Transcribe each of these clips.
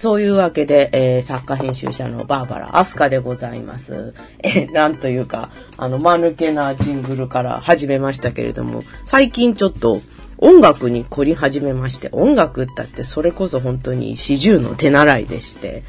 そういうわけで、えー、作家編集者のバーバラ・アスカでございます。え、なんというか、あの、間抜けなジングルから始めましたけれども、最近ちょっと音楽に凝り始めまして、音楽ったってそれこそ本当に四十の手習いでして、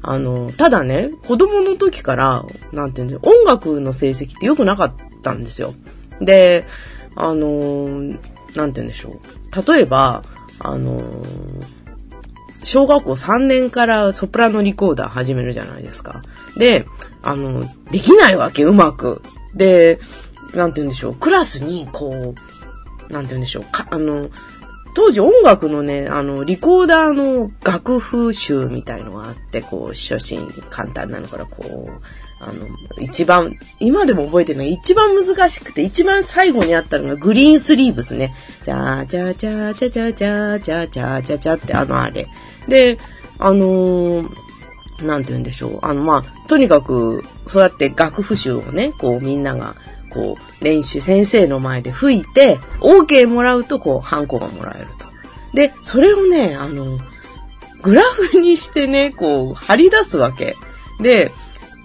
あの、ただね、子供の時から、なんていうんだ音楽の成績って良くなかったんですよ。で、あの、なんて言うんでしょう。例えば、あの、小学校3年からソプラノリコーダー始めるじゃないですか。で、あの、できないわけ、うまく。で、なんて言うんでしょう、クラスに、こう、なんて言うんでしょう、か、あの、当時音楽のね、あの、リコーダーの楽譜集みたいのがあって、こう、初心簡単なのから、こう、あの、一番、今でも覚えてるのが一番難しくて、一番最後にあったのがグリーンスリーブスね。じゃーじゃーじゃーじゃーじゃーじゃーじゃーじゃーじゃーじゃーってあのあれ。で、あのー、なんて言うんでしょう。あの、まあ、とにかく、そうやって楽譜集をね、こうみんなが、こう、練習、先生の前で吹いて、OK もらうと、こう、ハンコがもらえると。で、それをね、あの、グラフにしてね、こう、貼り出すわけ。で、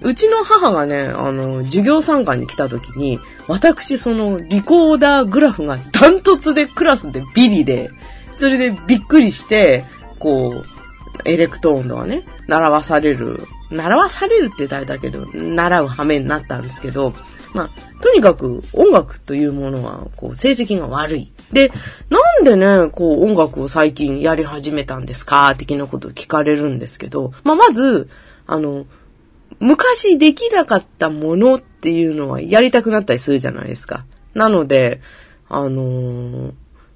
うちの母がね、あの、授業参観に来た時に、私そのリコーダーグラフがダントツでクラスでビリで、それでびっくりして、こう、エレクトーンとかね、習わされる、習わされるって言ったらだけど、習う羽目になったんですけど、まあ、とにかく音楽というものは、こう、成績が悪い。で、なんでね、こう、音楽を最近やり始めたんですか？的なことを聞かれるんですけど、まあ、まず、あの、昔できなかったものっていうのはやりたくなったりするじゃないですか。なので、あのー、なんて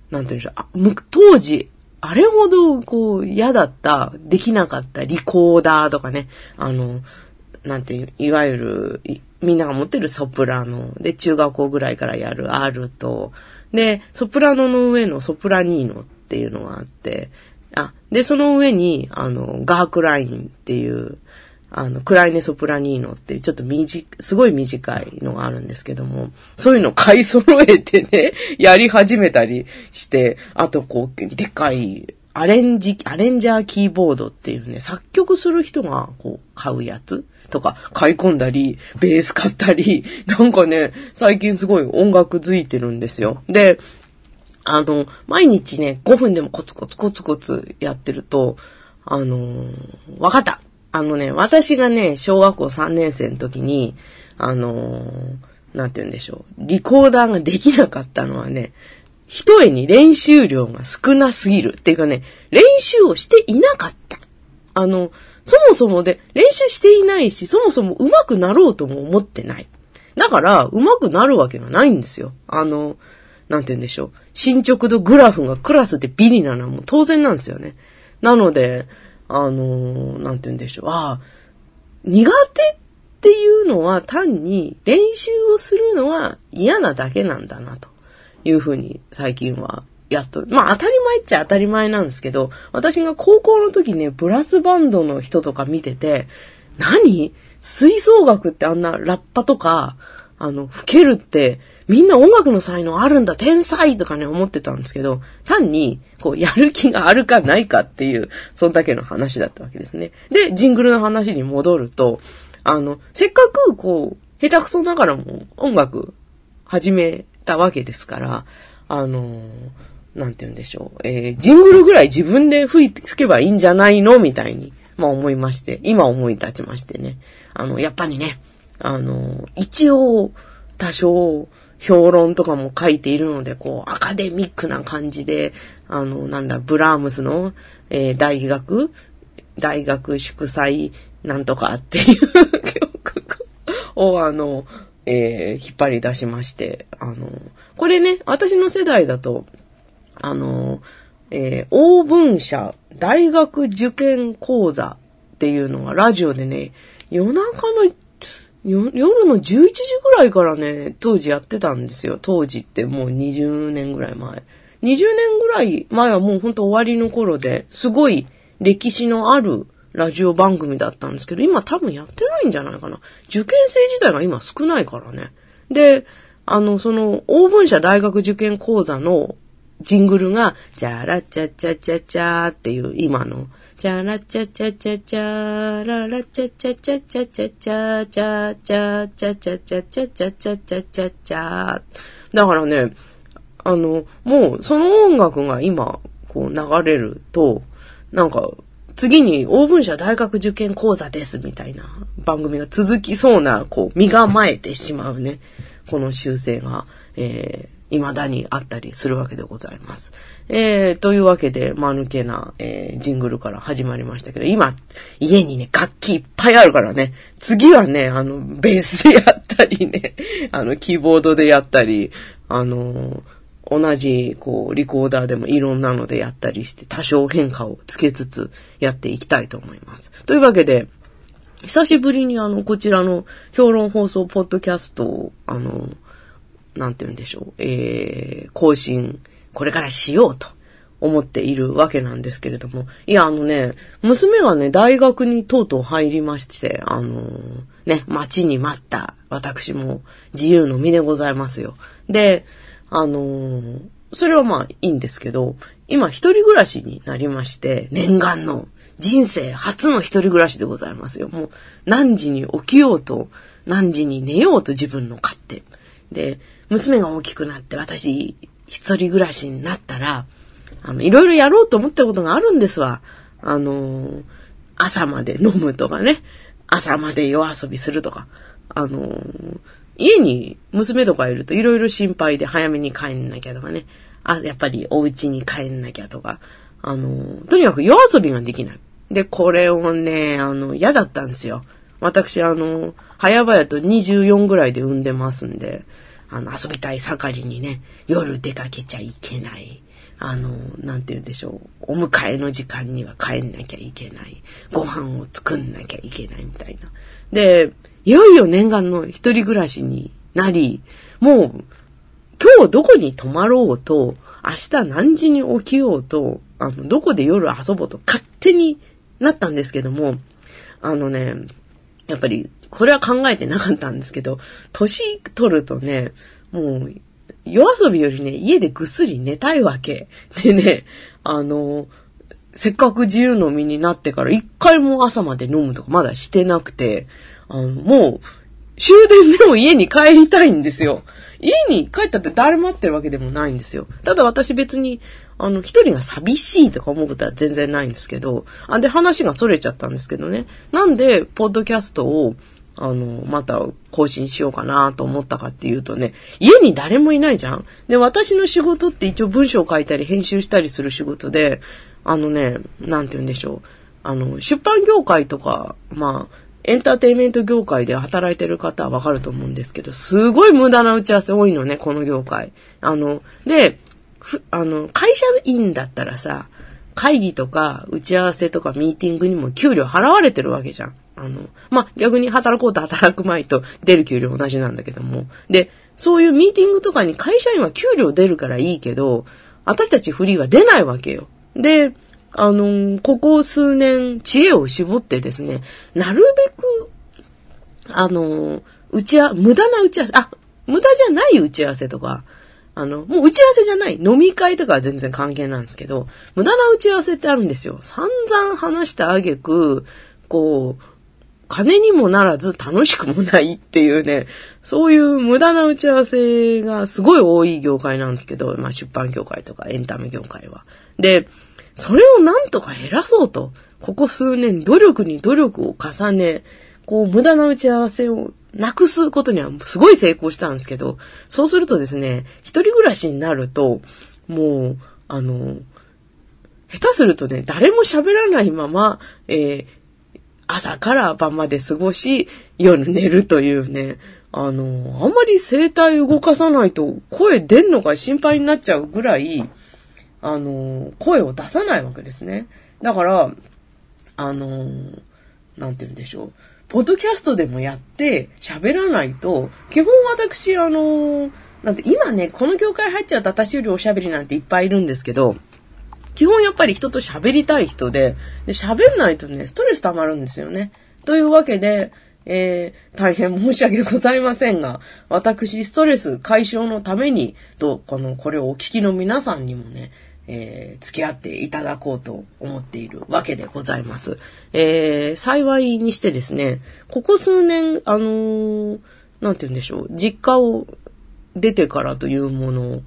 言うんでしょう。あ当時、あれほど、こう、嫌だった、できなかったリコーダーとかね、あの、なんていう、いわゆる、みんなが持ってるソプラノ。で、中学校ぐらいからやるアルト、で、ソプラノの上のソプラニーノっていうのがあって、あ、で、その上に、あの、ガークラインっていう、あの、クライネソプラニーノってちょっと短すごい短いのがあるんですけども、そういうのを買い揃えてね、やり始めたりして、あとこう、でかいアレンジ、アレンジャーキーボードっていうね、作曲する人がこう買うやつとか買い込んだり、ベース買ったり、なんかね、最近すごい音楽づいてるんですよ。で、あの、毎日ね、5分でもコツコツコツコツやってると、あのわかったあのね、私がね、小学校3年生の時に、あのなんて言うんでしょう。リコーダーができなかったのはね、一重に練習量が少なすぎる。っていうかね、練習をしていなかった。あの、そもそもで練習していないし、そもそも上手くなろうとも思ってない。だから、上手くなるわけがないんですよ。あの、なんて言うんでしょう。進捗度グラフがクラスでビリなのはもう当然なんですよね。なので、あの、なんて言うんでしょう。ああ、苦手っていうのは単に練習をするのは嫌なだけなんだなと。いうふうに最近はやっと、まあ当たり前っちゃ当たり前なんですけど、私が高校の時ね、ブラスバンドの人とか見てて、何？吹奏楽ってあんなラッパとか、あの、吹けるって、みんな音楽の才能あるんだ、天才とかね、思ってたんですけど、単に、こう、やる気があるかないかっていう、そんだけの話だったわけですね。で、ジングルの話に戻ると、あの、せっかく、こう、下手くそながらも音楽始めたわけですから、あのなんて言うんでしょう。えー、ジングルぐらい自分で吹い、吹けばいいんじゃないのみたいに、まあ思いまして、今思い立ちましてね。あの、やっぱりね、あの、一応、多少、評論とかも書いているので、こう、アカデミックな感じで、あの、なんだ、ブラームスの、えー、大学大学祝祭なんとかっていう曲を、あの、えー、引っ張り出しまして、あの、これね、私の世代だと、あの、えー、応文社大学受験講座っていうのがラジオでね、夜中の夜の11時ぐらいからね、当時やってたんですよ。当時ってもう20年ぐらい前。20年ぐらい前はもうほんと終わりの頃で、すごい歴史のあるラジオ番組だったんですけど、今多分やってないんじゃないかな。受験生自体が今少ないからね。で、あの、その、オーブン社大学受験講座の、ジングルが、チャラチャチャチャチャーっていう今の、チャラチャチャチャチャーララチャチャチャチャチャチャチャチャチャチャチャチャチャチャチャチャチャだからね、あの、もうその音楽が今、こう流れると、なんか、次にオーブン社大学受験講座ですみたいな番組が続きそうな、こう、身構えてしまうね、この修正が、え、未だにあったりするわけでございます。えー、というわけで、間抜けな、えー、ジングルから始まりましたけど、今、家にね、楽器いっぱいあるからね、次はね、あの、ベースでやったりね、あの、キーボードでやったり、あの同じ、こう、リコーダーでもいろんなのでやったりして、多少変化をつけつつやっていきたいと思います。というわけで、久しぶりにあの、こちらの評論放送ポッドキャストを、あの、なんて言うんでしょう、えー、更新、これからしようと思っているわけなんですけれども、いや、あのね、娘がね、大学にとうとう入りまして、あのー、ね、待ちに待った私も自由の身でございますよ。で、あのー、それはまあいいんですけど、今一人暮らしになりまして、念願の人生初の一人暮らしでございますよ。もう何時に起きようと、何時に寝ようと自分の勝手。で、娘が大きくなって私一人暮らしになったら、あの、いろいろやろうと思ったことがあるんですわ。あのー、朝まで飲むとかね。朝まで夜遊びするとか。あのー、家に娘とかいるといろいろ心配で早めに帰んなきゃとかね。あ、やっぱりお家に帰んなきゃとか。あのー、とにかく夜遊びができない。で、これをね、あの、嫌だったんですよ。私、あの、早々と24ぐらいで産んでますんで、あの、遊びたい盛りにね、夜出かけちゃいけない。あの、なんて言うんでしょう。お迎えの時間には帰んなきゃいけない。ご飯を作んなきゃいけないみたいな。で、いよいよ念願の一人暮らしになり、もう、今日どこに泊まろうと、明日何時に起きようと、あの、どこで夜遊ぼうと勝手になったんですけども、あのね、やっぱり、これは考えてなかったんですけど、年取るとね、もう、夜遊びよりね、家でぐっすり寝たいわけ。でね、あの、せっかく自由の身になってから一回も朝まで飲むとかまだしてなくて、あの、もう、終電でも家に帰りたいんですよ。家に帰ったって誰待ってるわけでもないんですよ。ただ私別に、あの、一人が寂しいとか思うことは全然ないんですけど、あ、で話が逸れちゃったんですけどね。なんで、ポッドキャストを、あの、また更新しようかなと思ったかっていうとね、家に誰もいないじゃんで、私の仕事って一応文章を書いたり編集したりする仕事で、あのね、なんて言うんでしょう。あの、出版業界とか、まあ、エンターテイメント業界で働いてる方はわかると思うんですけど、すごい無駄な打ち合わせ多いのね、この業界。あの、で、あの、会社員だったらさ、会議とか打ち合わせとかミーティングにも給料払われてるわけじゃん。あの、まあ、逆に働こうと働く前と出る給料同じなんだけども。で、そういうミーティングとかに会社員は給料出るからいいけど、私たちフリーは出ないわけよ。で、あの、ここ数年知恵を絞ってですね、なるべく、あの、打ち合、無駄な打ち合わせ、あ、無駄じゃない打ち合わせとか、あの、もう打ち合わせじゃない。飲み会とかは全然関係なんですけど、無駄な打ち合わせってあるんですよ。散々話した挙句、こう、金にもならず楽しくもないっていうね、そういう無駄な打ち合わせがすごい多い業界なんですけど、まあ出版業界とかエンタメ業界は。で、それをなんとか減らそうと、ここ数年努力に努力を重ね、こう無駄な打ち合わせをなくすことにはすごい成功したんですけど、そうするとですね、一人暮らしになると、もう、あの、下手するとね、誰も喋らないまま、えー、朝から晩まで過ごし、夜寝るというね、あの、あんまり声帯動かさないと声出んのが心配になっちゃうぐらい、あの、声を出さないわけですね。だから、あの、なんて言うんでしょう。ポッドキャストでもやって喋らないと、基本私、あの、なんて今ね、この業界入っちゃうと私よりおしゃべりなんていっぱいいるんですけど、基本やっぱり人と喋りたい人で、喋んないとね、ストレス溜まるんですよね。というわけで、えー、大変申し訳ございませんが、私、ストレス解消のために、と、この、これをお聞きの皆さんにもね、えー、付き合っていただこうと思っているわけでございます。えー、幸いにしてですね、ここ数年、あのー、なんて言うんでしょう、実家を出てからというものを、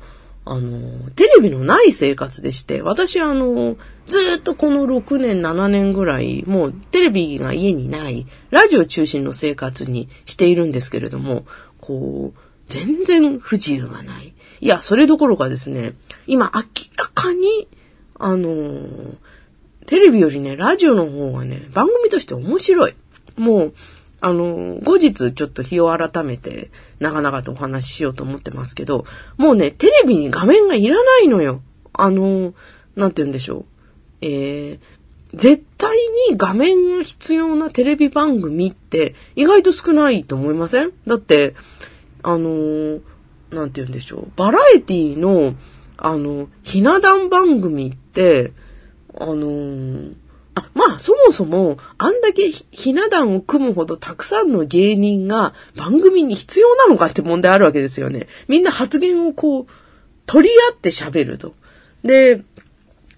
あの、テレビのない生活でして、私あの、ずっとこの6年、7年ぐらい、もうテレビが家にない、ラジオ中心の生活にしているんですけれども、こう、全然不自由がない。いや、それどころかですね、今明らかに、あのテレビよりね、ラジオの方がね、番組として面白い。もう、あの、後日ちょっと日を改めて長々とお話ししようと思ってますけど、もうね、テレビに画面がいらないのよ。あの、なんて言うんでしょう。えー、絶対に画面が必要なテレビ番組って意外と少ないと思いません？だって、あの、なんて言うんでしょう。バラエティの、あの、ひな壇番組って、あのあ、まあ、そもそも、あんだけひな壇を組むほどたくさんの芸人が番組に必要なのかって問題あるわけですよね。みんな発言をこう、取り合って喋ると。で、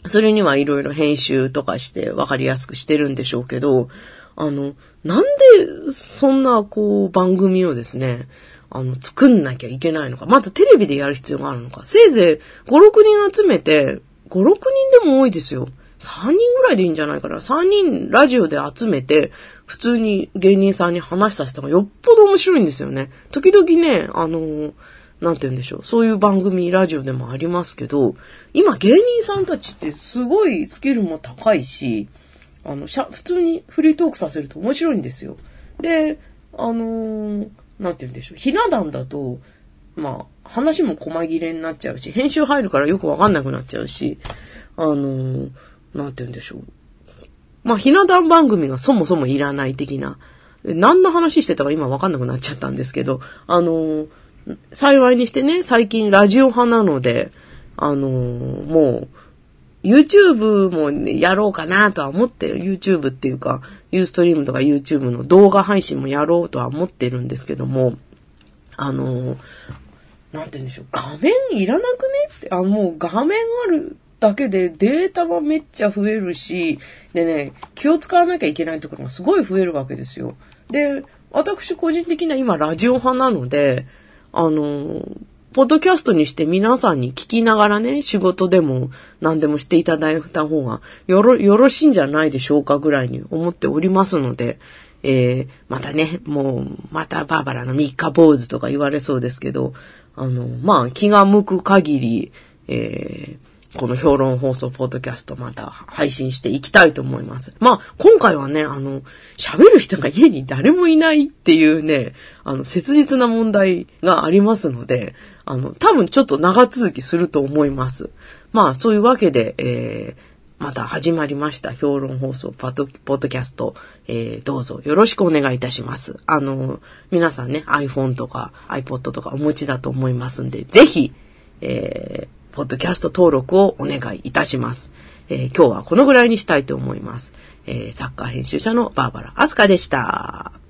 それにはいろいろ編集とかして分かりやすくしてるんでしょうけど、あの、なんでそんなこう番組をですね、あの、作んなきゃいけないのか。まずテレビでやる必要があるのか。せいぜい5、6人集めて、5、6人でも多いですよ。3人ぐらいでいいんじゃないかな。3人ラジオで集めて、普通に芸人さんに話させた方がよっぽど面白いんですよね。時々ね、あのー、なんて言うんでしょう。そういう番組、ラジオでもありますけど、今芸人さんたちってすごいスキルも高いし、あの、しゃ、普通にフリートークさせると面白いんですよ。で、あのー、なんて言うんでしょう。ひな壇だと、まあ、話も細切れになっちゃうし、編集入るからよくわかんなくなっちゃうし、あのー、なんて言うんでしょう。まあ、ひな壇番組がそもそもいらない的な。何の話してたか今わかんなくなっちゃったんですけど、あの、幸いにしてね、最近ラジオ派なので、あの、もう、YouTube も、ね、やろうかなとは思って、YouTube っていうか、Ustream とか YouTube の動画配信もやろうとは思ってるんですけども、あの、なんて言うんでしょう、画面いらなくねって、あ、もう画面あるだけでデータもめっちゃ増えるし、でね、気を使わなきゃいけないところがすごい増えるわけですよ。で、私個人的には今ラジオ派なので、あの、ポッドキャストにして皆さんに聞きながらね、仕事でも何でもしていただいた方がよろ、よろしいんじゃないでしょうかぐらいに思っておりますので、えー、またね、もう、またバーバラの三日坊主とか言われそうですけど、あの、まあ、気が向く限り、えー、この評論放送ポッドキャストまた配信していきたいと思います。まあ、今回はね、あの、喋る人が家に誰もいないっていうね、あの、切実な問題がありますので、あの、多分ちょっと長続きすると思います。まあ、そういうわけで、えー、また始まりました評論放送ポッポッドキャスト、えー、どうぞよろしくお願いいたします。あの、皆さんね、iPhone とか iPod とかお持ちだと思いますんで、ぜひ、えー、ポッドキャスト登録をお願いいたします。えー、今日はこのぐらいにしたいと思います。えー、サッカー編集者のバーバラ・アスカでした。